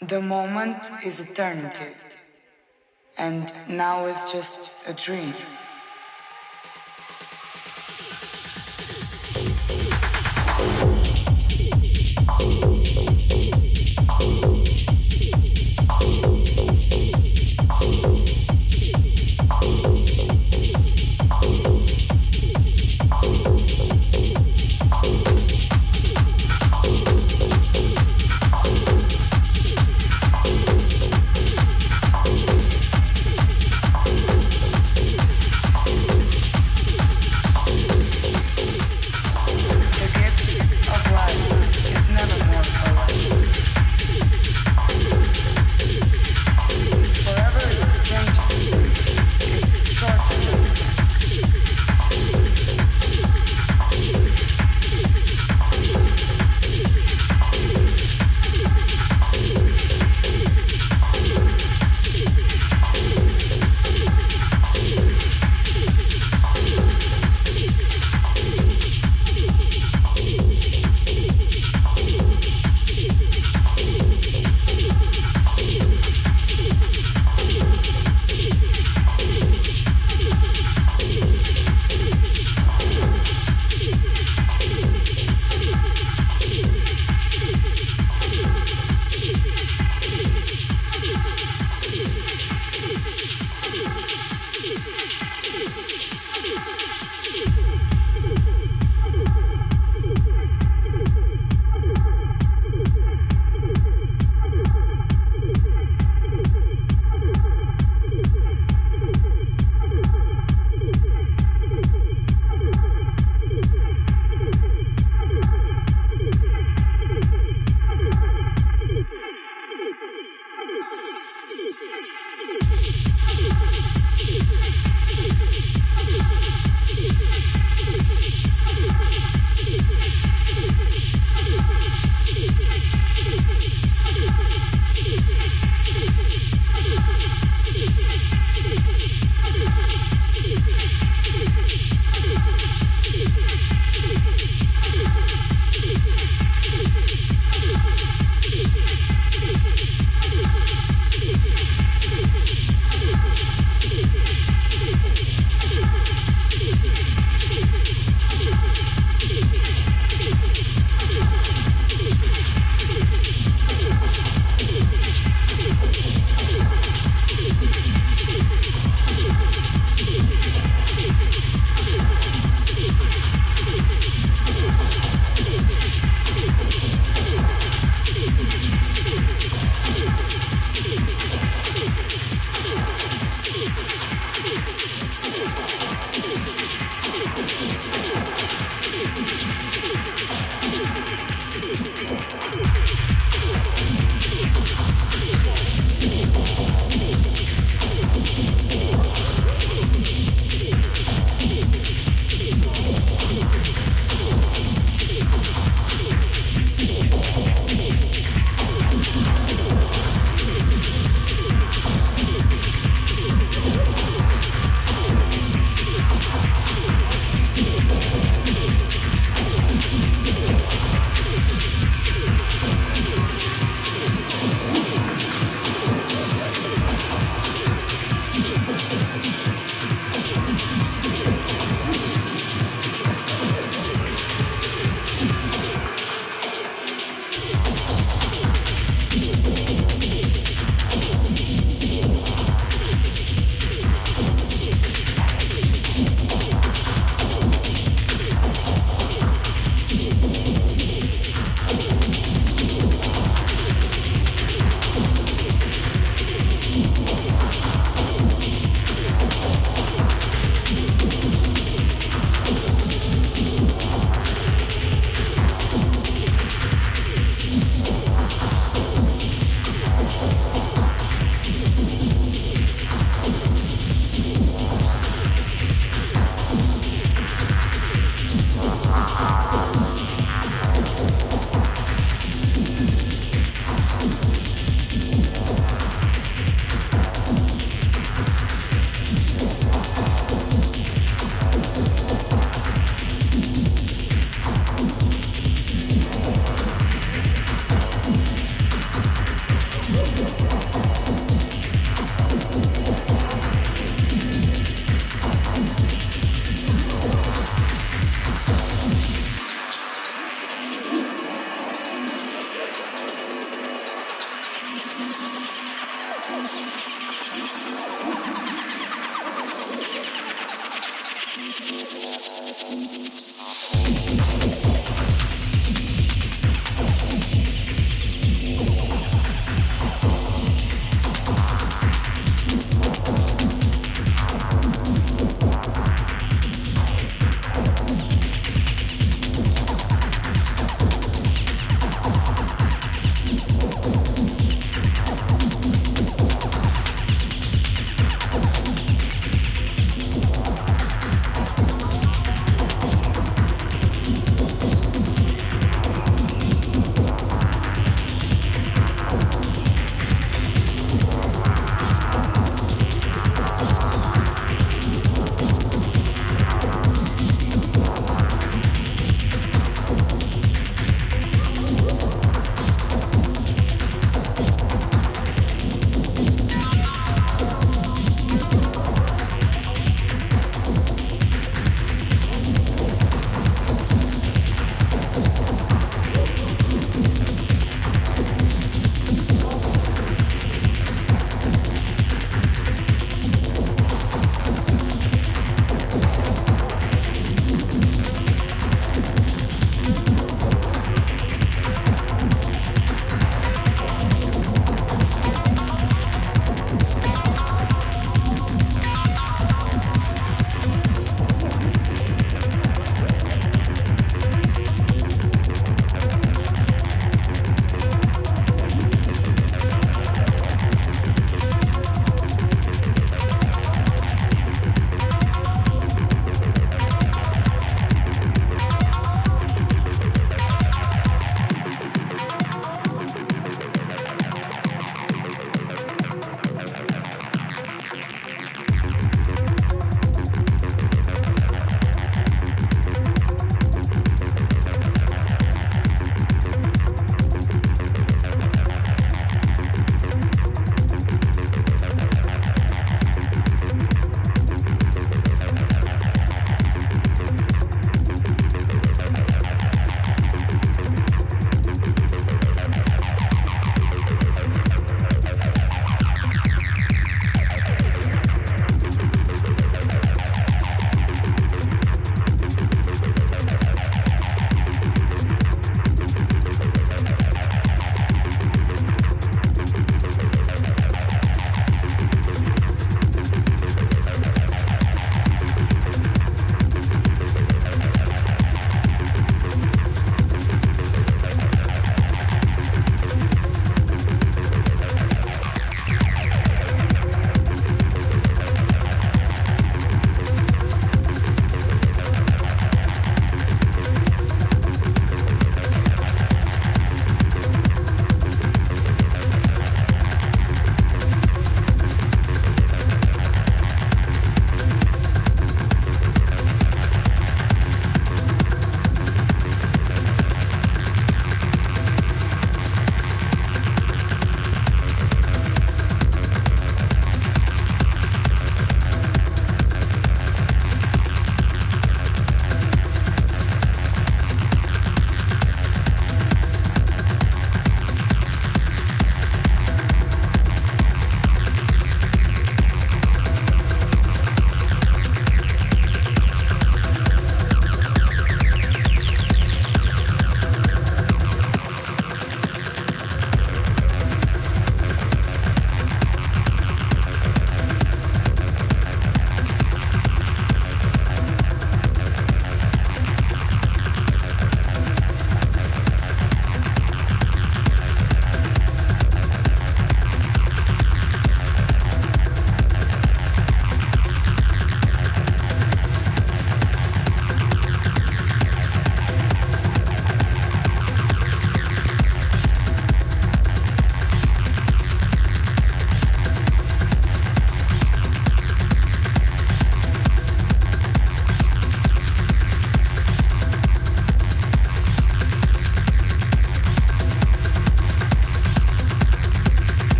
The moment is eternity, and now is just a dream.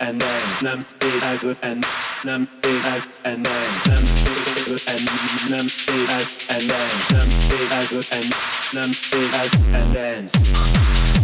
and then slam it and slam it out and then slam and and then slam and and then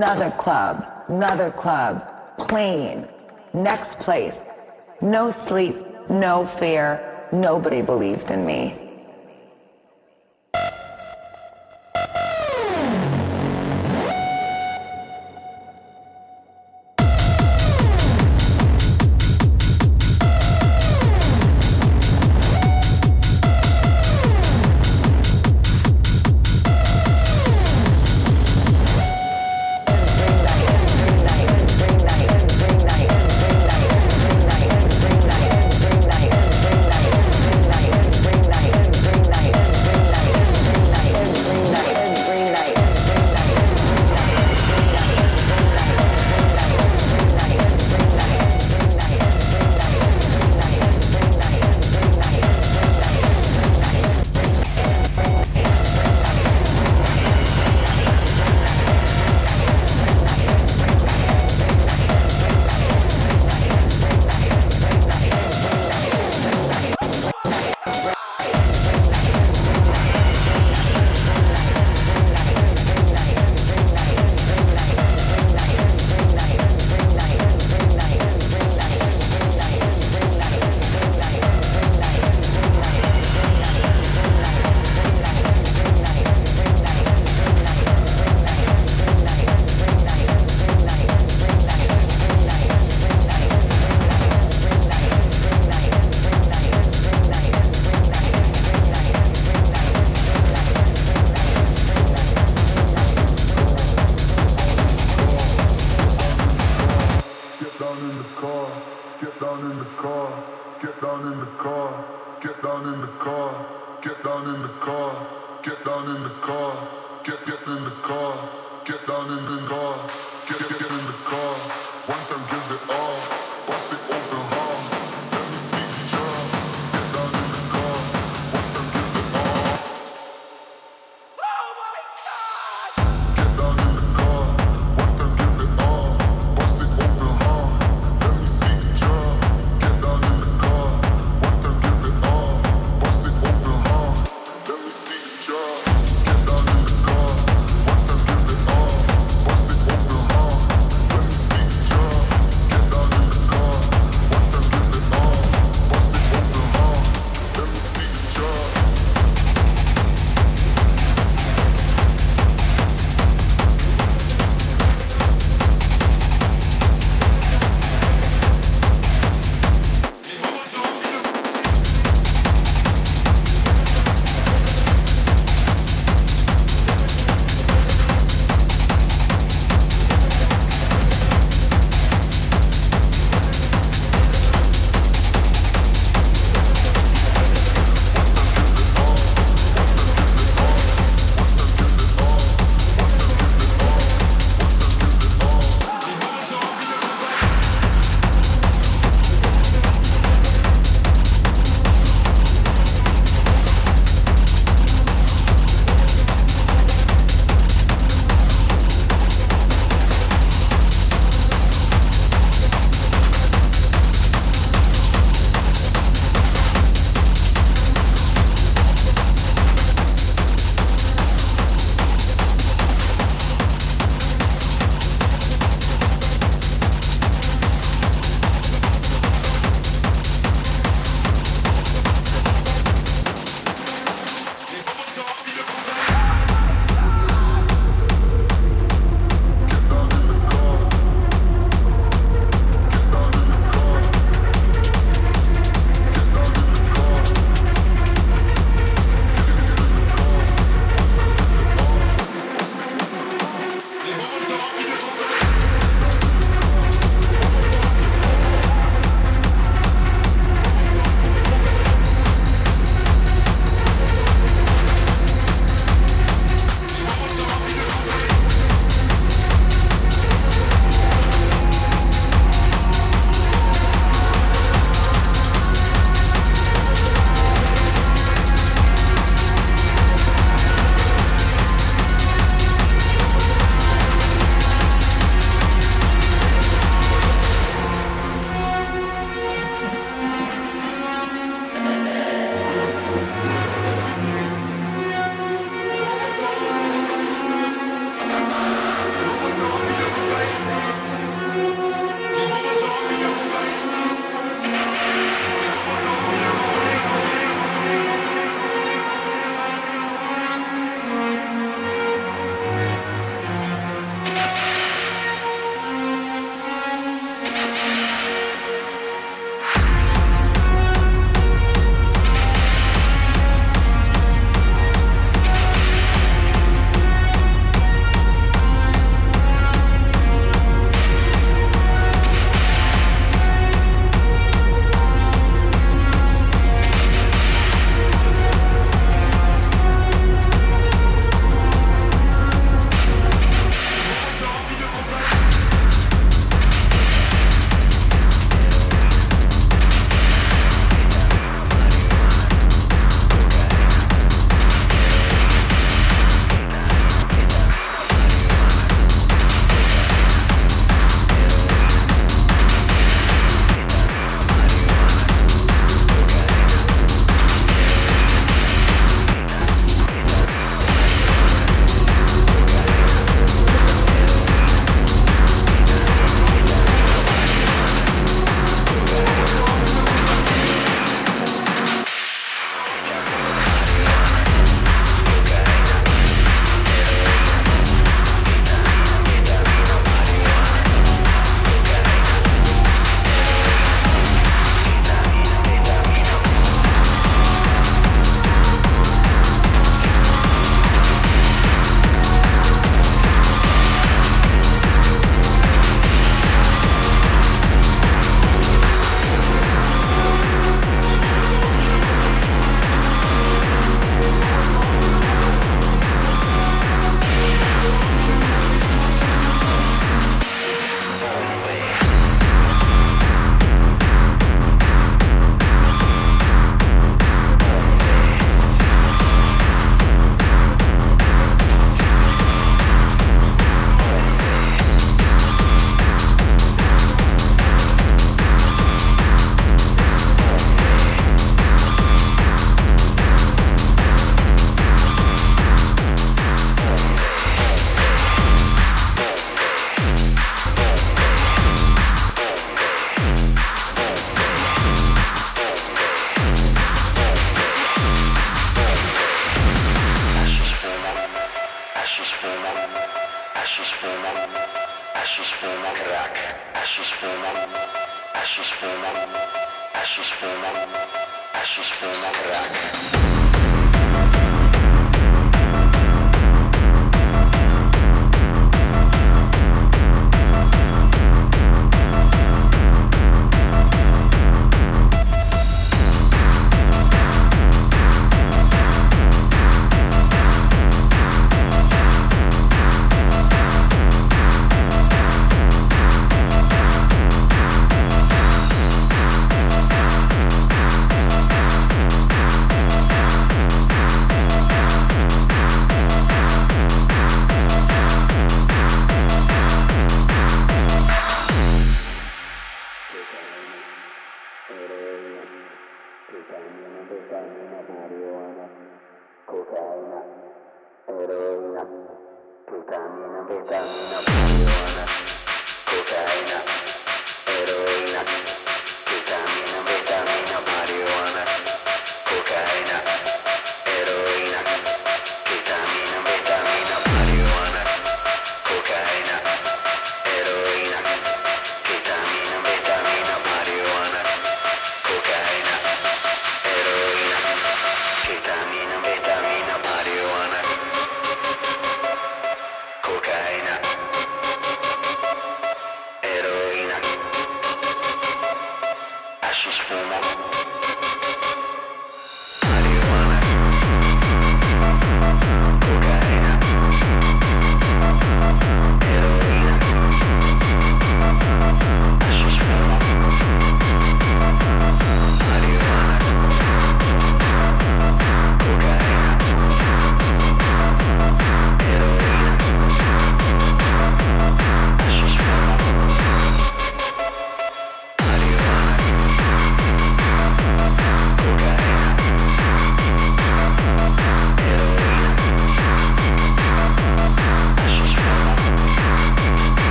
another club, another club, plane, next place. No sleep, no fear, nobody believed in me.